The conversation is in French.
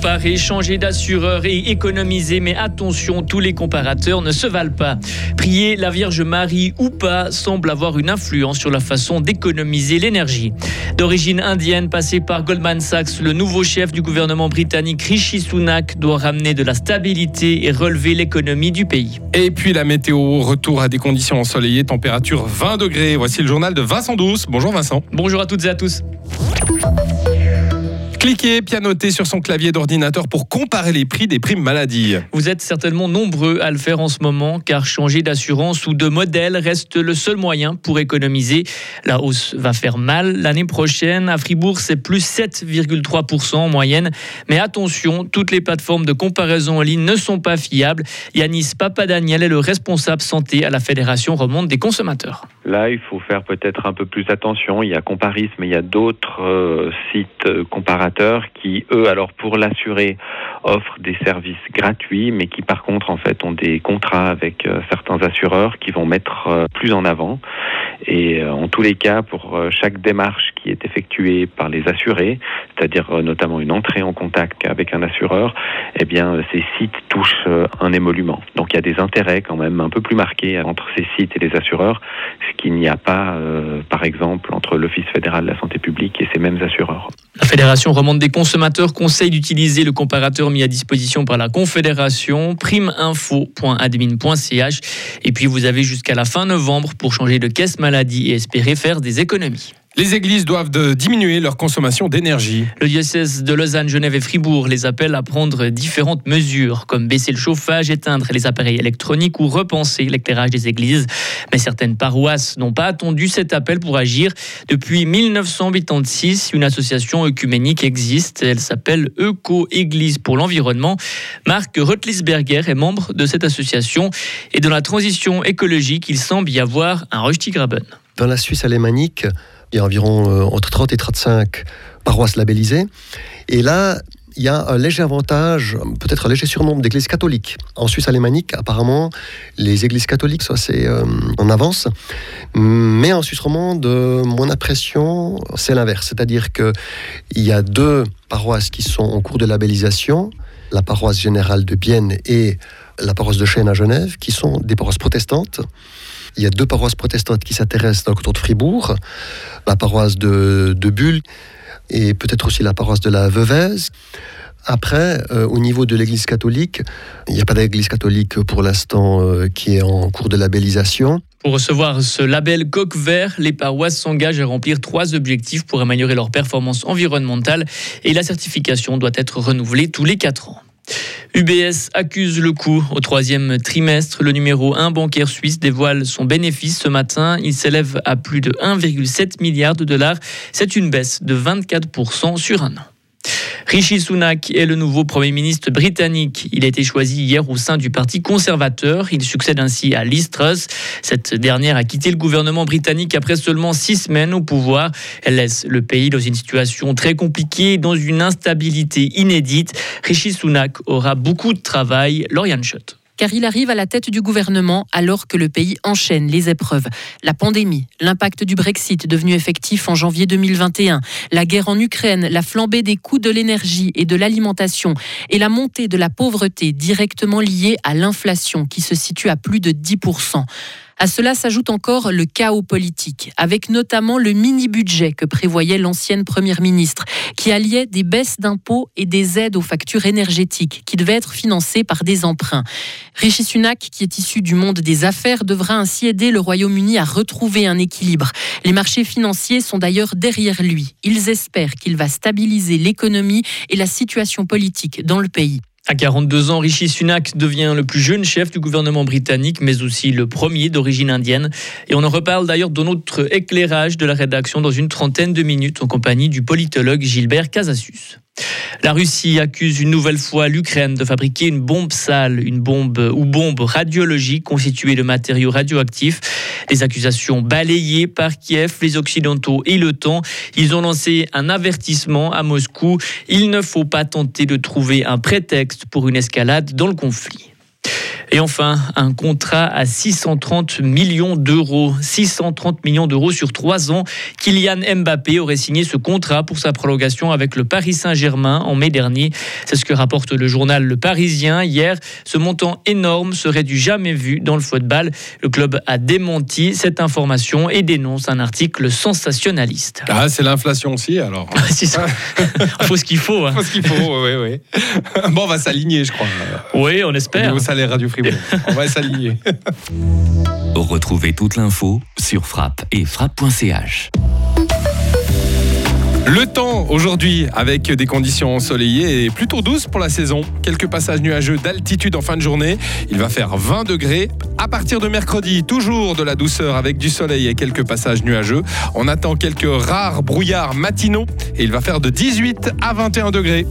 comparer, changer d'assureur et économiser. Mais attention, tous les comparateurs ne se valent pas. Prier la Vierge Marie ou pas semble avoir une influence sur la façon d'économiser l'énergie. D'origine indienne, passé par Goldman Sachs, le nouveau chef du gouvernement britannique Rishi Sunak doit ramener de la stabilité et relever l'économie du pays. Et puis la météo, retour à des conditions ensoleillées, température 20 degrés. Voici le journal de Vincent Douce. Bonjour Vincent. Bonjour à toutes et à tous. Cliquez, pianoter sur son clavier d'ordinateur pour comparer les prix des primes maladie. Vous êtes certainement nombreux à le faire en ce moment car changer d'assurance ou de modèle reste le seul moyen pour économiser. La hausse va faire mal l'année prochaine. À Fribourg, c'est plus 7,3% en moyenne. Mais attention, toutes les plateformes de comparaison en ligne ne sont pas fiables. Yanis Papadaniel est le responsable santé à la Fédération Remonte des consommateurs. Là, il faut faire peut-être un peu plus attention. Il y a Comparis, mais il y a d'autres euh, sites euh, comparateurs qui, eux, alors pour l'assurer, offrent des services gratuits, mais qui par contre, en fait, ont des contrats avec euh, certains assureurs qui vont mettre plus en avant. Et euh, en tous les cas, pour chaque démarche qui est effectuée par les assurés, c'est-à-dire notamment une entrée en contact avec un assureur, eh bien, ces sites touchent un émolument. Donc, il y a des intérêts quand même un peu plus marqués entre ces sites et les assureurs, ce qu'il n'y a pas, par exemple, entre l'Office fédéral de la santé publique et ces mêmes assureurs. La Fédération remonte des consommateurs conseille d'utiliser le comparateur mis à disposition par la Confédération, primeinfo.admin.ch. Et puis vous avez jusqu'à la fin novembre pour changer de caisse maladie et espérer faire des économies. Les églises doivent diminuer leur consommation d'énergie. Le diocèse de Lausanne, Genève et Fribourg les appelle à prendre différentes mesures, comme baisser le chauffage, éteindre les appareils électroniques ou repenser l'éclairage des églises. Mais certaines paroisses n'ont pas attendu cet appel pour agir. Depuis 1986, une association œcuménique existe. Elle s'appelle Eco-Église pour l'environnement. Marc Rotlisberger est membre de cette association. Et dans la transition écologique, il semble y avoir un Röstigraben. Dans la Suisse alémanique, il y a environ euh, entre 30 et 35 paroisses labellisées. Et là, il y a un léger avantage, peut-être un léger surnombre d'églises catholiques. En Suisse alémanique, apparemment, les églises catholiques sont assez euh, en avance. Mais en Suisse romande, mon impression, c'est l'inverse. C'est-à-dire qu'il y a deux paroisses qui sont en cours de labellisation, la paroisse générale de Bienne et la paroisse de Chêne à Genève, qui sont des paroisses protestantes. Il y a deux paroisses protestantes qui s'intéressent dans le canton de Fribourg, la paroisse de, de Bulle et peut-être aussi la paroisse de la Veuvez. Après, euh, au niveau de l'Église catholique, il n'y a pas d'Église catholique pour l'instant euh, qui est en cours de labellisation. Pour recevoir ce label coq vert, les paroisses s'engagent à remplir trois objectifs pour améliorer leur performance environnementale et la certification doit être renouvelée tous les quatre ans. UBS accuse le coup. Au troisième trimestre, le numéro 1 bancaire suisse dévoile son bénéfice ce matin. Il s'élève à plus de 1,7 milliard de dollars. C'est une baisse de 24% sur un an. Rishi Sunak est le nouveau Premier ministre britannique. Il a été choisi hier au sein du Parti conservateur. Il succède ainsi à Liz Truss. Cette dernière a quitté le gouvernement britannique après seulement six semaines au pouvoir. Elle laisse le pays dans une situation très compliquée, dans une instabilité inédite. Rishi Sunak aura beaucoup de travail. Lauriane Schott car il arrive à la tête du gouvernement alors que le pays enchaîne les épreuves. La pandémie, l'impact du Brexit devenu effectif en janvier 2021, la guerre en Ukraine, la flambée des coûts de l'énergie et de l'alimentation et la montée de la pauvreté directement liée à l'inflation qui se situe à plus de 10%. À cela s'ajoute encore le chaos politique, avec notamment le mini-budget que prévoyait l'ancienne Première ministre, qui alliait des baisses d'impôts et des aides aux factures énergétiques, qui devaient être financées par des emprunts. Rishi Sunak, qui est issu du monde des affaires, devra ainsi aider le Royaume-Uni à retrouver un équilibre. Les marchés financiers sont d'ailleurs derrière lui. Ils espèrent qu'il va stabiliser l'économie et la situation politique dans le pays. À 42 ans, Rishi Sunak devient le plus jeune chef du gouvernement britannique, mais aussi le premier d'origine indienne. Et on en reparle d'ailleurs dans notre éclairage de la rédaction dans une trentaine de minutes en compagnie du politologue Gilbert Casasus. La Russie accuse une nouvelle fois l'Ukraine de fabriquer une bombe sale, une bombe ou bombe radiologique constituée de matériaux radioactifs. Les accusations balayées par Kiev, les Occidentaux et temps. Ils ont lancé un avertissement à Moscou. Il ne faut pas tenter de trouver un prétexte pour une escalade dans le conflit. Et enfin, un contrat à 630 millions d'euros. 630 millions d'euros sur trois ans. Kylian Mbappé aurait signé ce contrat pour sa prolongation avec le Paris Saint-Germain en mai dernier. C'est ce que rapporte le journal Le Parisien hier. Ce montant énorme serait du jamais vu dans le football. Le club a démenti cette information et dénonce un article sensationnaliste. Ah, c'est l'inflation aussi alors. ça. faut ce qu'il faut. Hein. Faut ce qu'il faut, oui, oui. Bon, on va s'aligner, je crois. Oui, on espère. Salaire Radio Fribourg. on va s'aligner. Retrouvez toute l'info sur frappe et frappe.ch. Le temps aujourd'hui avec des conditions ensoleillées et plutôt douces pour la saison. Quelques passages nuageux d'altitude en fin de journée. Il va faire 20 degrés. À partir de mercredi, toujours de la douceur avec du soleil et quelques passages nuageux. On attend quelques rares brouillards matinaux et il va faire de 18 à 21 degrés.